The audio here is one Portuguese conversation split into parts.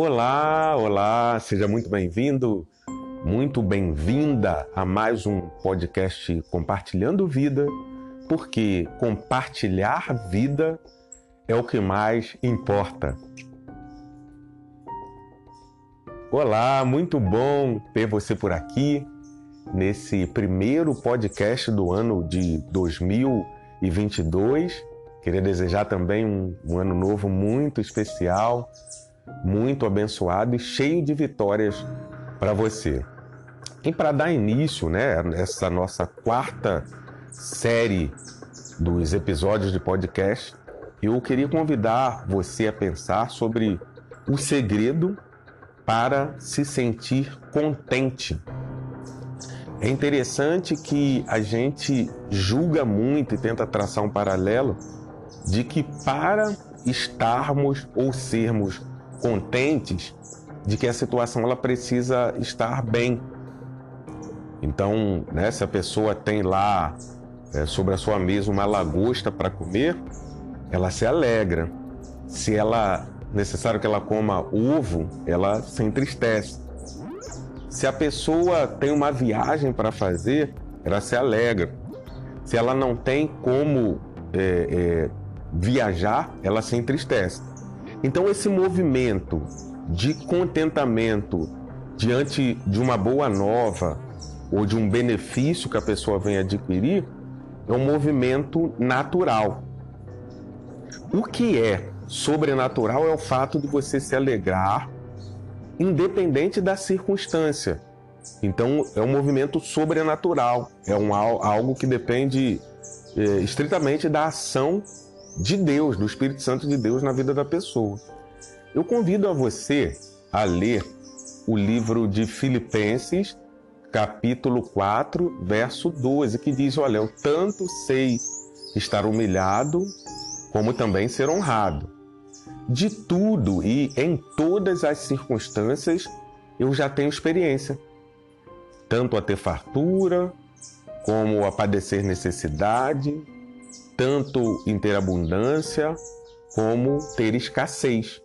Olá, olá, seja muito bem-vindo, muito bem-vinda a mais um podcast Compartilhando Vida, porque compartilhar vida é o que mais importa. Olá, muito bom ter você por aqui nesse primeiro podcast do ano de 2022. Queria desejar também um, um ano novo muito especial, muito abençoado e cheio de vitórias para você. E para dar início, né, essa nossa quarta série dos episódios de podcast, eu queria convidar você a pensar sobre o segredo para se sentir contente. É interessante que a gente julga muito e tenta traçar um paralelo de que para estarmos ou sermos contentes, de que a situação ela precisa estar bem. Então, né, se a pessoa tem lá é, sobre a sua mesa uma lagosta para comer, ela se alegra. Se ela necessário que ela coma ovo, ela se entristece. Se a pessoa tem uma viagem para fazer, ela se alegra. Se ela não tem como é, é, viajar, ela se entristece. Então, esse movimento de contentamento diante de uma boa nova ou de um benefício que a pessoa vem adquirir é um movimento natural. O que é sobrenatural é o fato de você se alegrar, independente da circunstância. Então, é um movimento sobrenatural, é um, algo que depende é, estritamente da ação de Deus, do Espírito Santo de Deus na vida da pessoa. Eu convido a você a ler o livro de Filipenses, capítulo 4, verso 12, que diz: Olha, eu tanto sei estar humilhado, como também ser honrado. De tudo e em todas as circunstâncias eu já tenho experiência, tanto a ter fartura, como a padecer necessidade, tanto em ter abundância como ter escassez.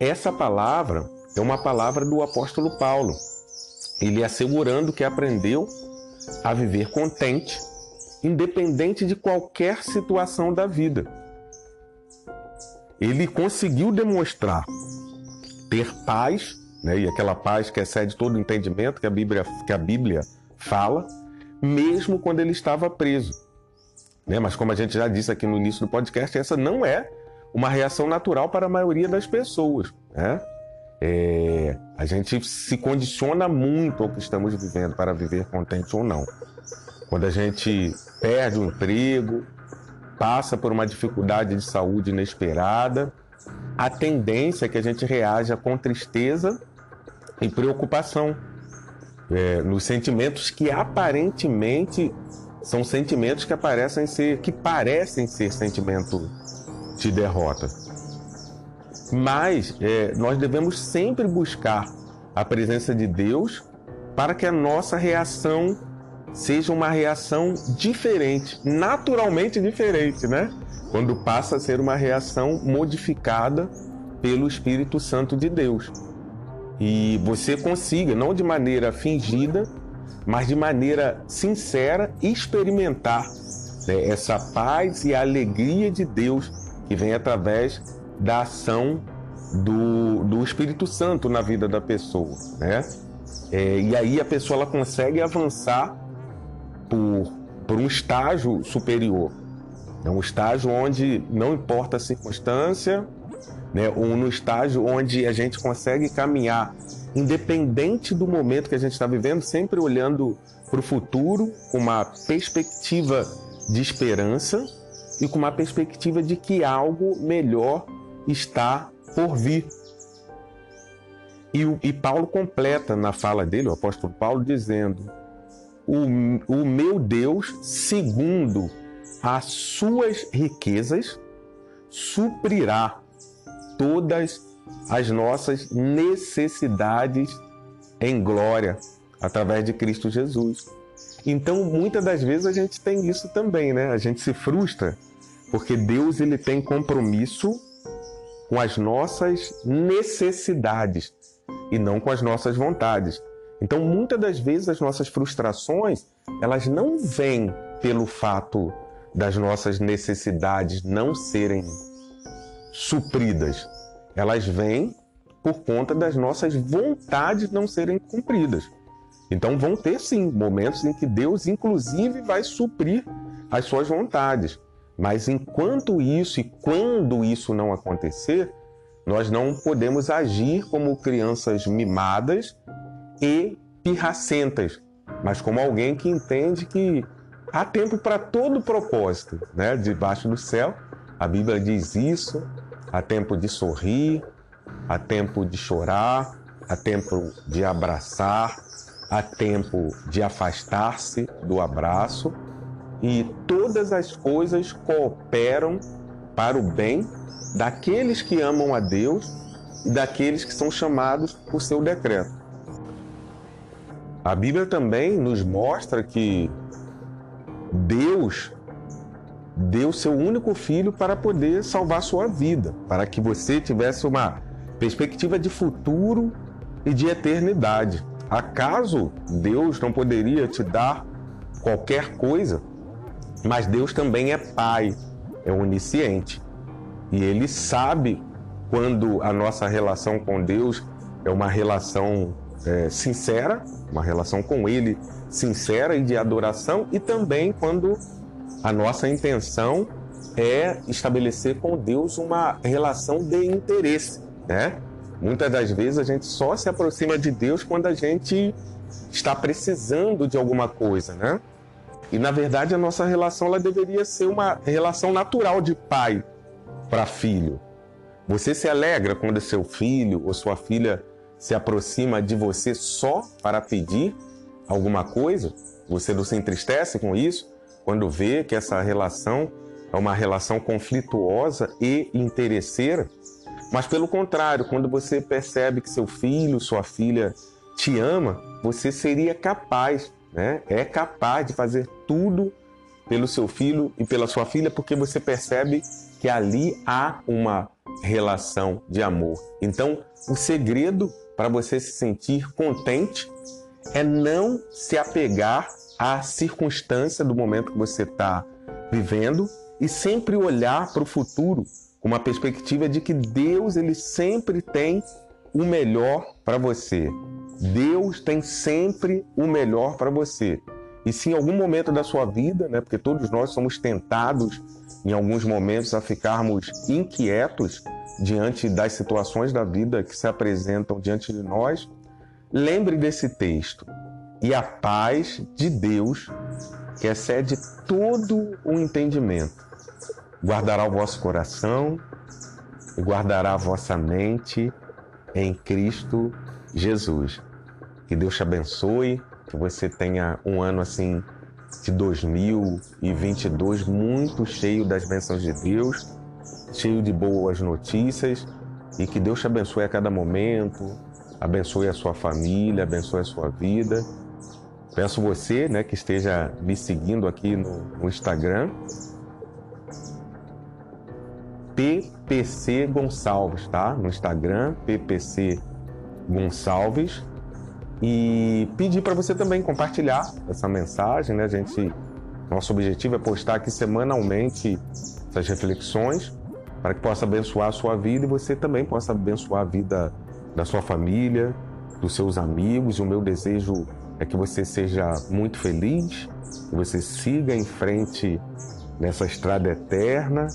Essa palavra é uma palavra do apóstolo Paulo. Ele assegurando que aprendeu a viver contente, independente de qualquer situação da vida. Ele conseguiu demonstrar ter paz, né, e aquela paz que excede todo entendimento que a Bíblia, que a Bíblia fala, mesmo quando ele estava preso. Né? Mas como a gente já disse aqui no início do podcast, essa não é uma reação natural para a maioria das pessoas. Né? É, a gente se condiciona muito ao que estamos vivendo para viver contente ou não. Quando a gente perde o emprego, passa por uma dificuldade de saúde inesperada, a tendência é que a gente reaja com tristeza e preocupação é, nos sentimentos que aparentemente são sentimentos que aparecem ser, que parecem ser sentimento de derrota. Mas é, nós devemos sempre buscar a presença de Deus para que a nossa reação seja uma reação diferente, naturalmente diferente, né? Quando passa a ser uma reação modificada pelo Espírito Santo de Deus. E você consiga, não de maneira fingida, mas de maneira sincera experimentar né, essa paz e alegria de Deus que vem através da ação do, do Espírito Santo na vida da pessoa, né? É, e aí a pessoa ela consegue avançar por, por um estágio superior, é um estágio onde não importa a circunstância, né? Ou no estágio onde a gente consegue caminhar independente do momento que a gente está vivendo, sempre olhando para o futuro com uma perspectiva de esperança e com uma perspectiva de que algo melhor está por vir. E, e Paulo completa na fala dele, o apóstolo Paulo, dizendo: o, o meu Deus, segundo as suas riquezas, suprirá todas as nossas necessidades em glória através de Cristo Jesus. Então, muitas das vezes a gente tem isso também, né? A gente se frustra porque Deus ele tem compromisso com as nossas necessidades e não com as nossas vontades. Então, muitas das vezes as nossas frustrações, elas não vêm pelo fato das nossas necessidades não serem supridas. Elas vêm por conta das nossas vontades não serem cumpridas. Então vão ter sim momentos em que Deus inclusive vai suprir as suas vontades. Mas enquanto isso e quando isso não acontecer, nós não podemos agir como crianças mimadas e pirracentas, mas como alguém que entende que há tempo para todo propósito, né? Debaixo do céu, a Bíblia diz isso, há tempo de sorrir, há tempo de chorar, há tempo de abraçar, há tempo de afastar-se do abraço e todas as coisas cooperam para o bem daqueles que amam a Deus e daqueles que são chamados por seu decreto. A Bíblia também nos mostra que Deus deu seu único filho para poder salvar sua vida, para que você tivesse uma perspectiva de futuro e de eternidade. Acaso Deus não poderia te dar qualquer coisa? Mas Deus também é Pai, é onisciente. E Ele sabe quando a nossa relação com Deus é uma relação é, sincera, uma relação com Ele sincera e de adoração, e também quando a nossa intenção é estabelecer com Deus uma relação de interesse, né? Muitas das vezes a gente só se aproxima de Deus quando a gente está precisando de alguma coisa, né? E na verdade a nossa relação ela deveria ser uma relação natural de pai para filho. Você se alegra quando seu filho ou sua filha se aproxima de você só para pedir alguma coisa? Você não se entristece com isso quando vê que essa relação é uma relação conflituosa e interesseira? Mas pelo contrário, quando você percebe que seu filho, sua filha te ama, você seria capaz, né? É capaz de fazer tudo pelo seu filho e pela sua filha, porque você percebe que ali há uma relação de amor. Então, o segredo para você se sentir contente é não se apegar à circunstância do momento que você está vivendo e sempre olhar para o futuro com uma perspectiva de que Deus ele sempre tem o melhor para você. Deus tem sempre o melhor para você. E se em algum momento da sua vida, né, porque todos nós somos tentados em alguns momentos a ficarmos inquietos diante das situações da vida que se apresentam diante de nós, lembre desse texto. E a paz de Deus, que excede todo o entendimento, guardará o vosso coração e guardará a vossa mente em Cristo Jesus. Que Deus te abençoe, que você tenha um ano assim de 2022 muito cheio das bênçãos de Deus, cheio de boas notícias e que Deus te abençoe a cada momento, abençoe a sua família, abençoe a sua vida. Peço você, né, que esteja me seguindo aqui no, no Instagram, PPC Gonçalves, tá? No Instagram, PPC Gonçalves. E pedir para você também compartilhar essa mensagem, né? A gente, nosso objetivo é postar aqui semanalmente essas reflexões para que possa abençoar a sua vida e você também possa abençoar a vida da sua família, dos seus amigos. E o meu desejo é que você seja muito feliz, que você siga em frente nessa estrada eterna,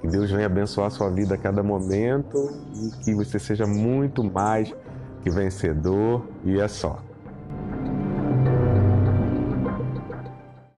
que Deus venha abençoar a sua vida a cada momento e que você seja muito mais que vencedor. E é só.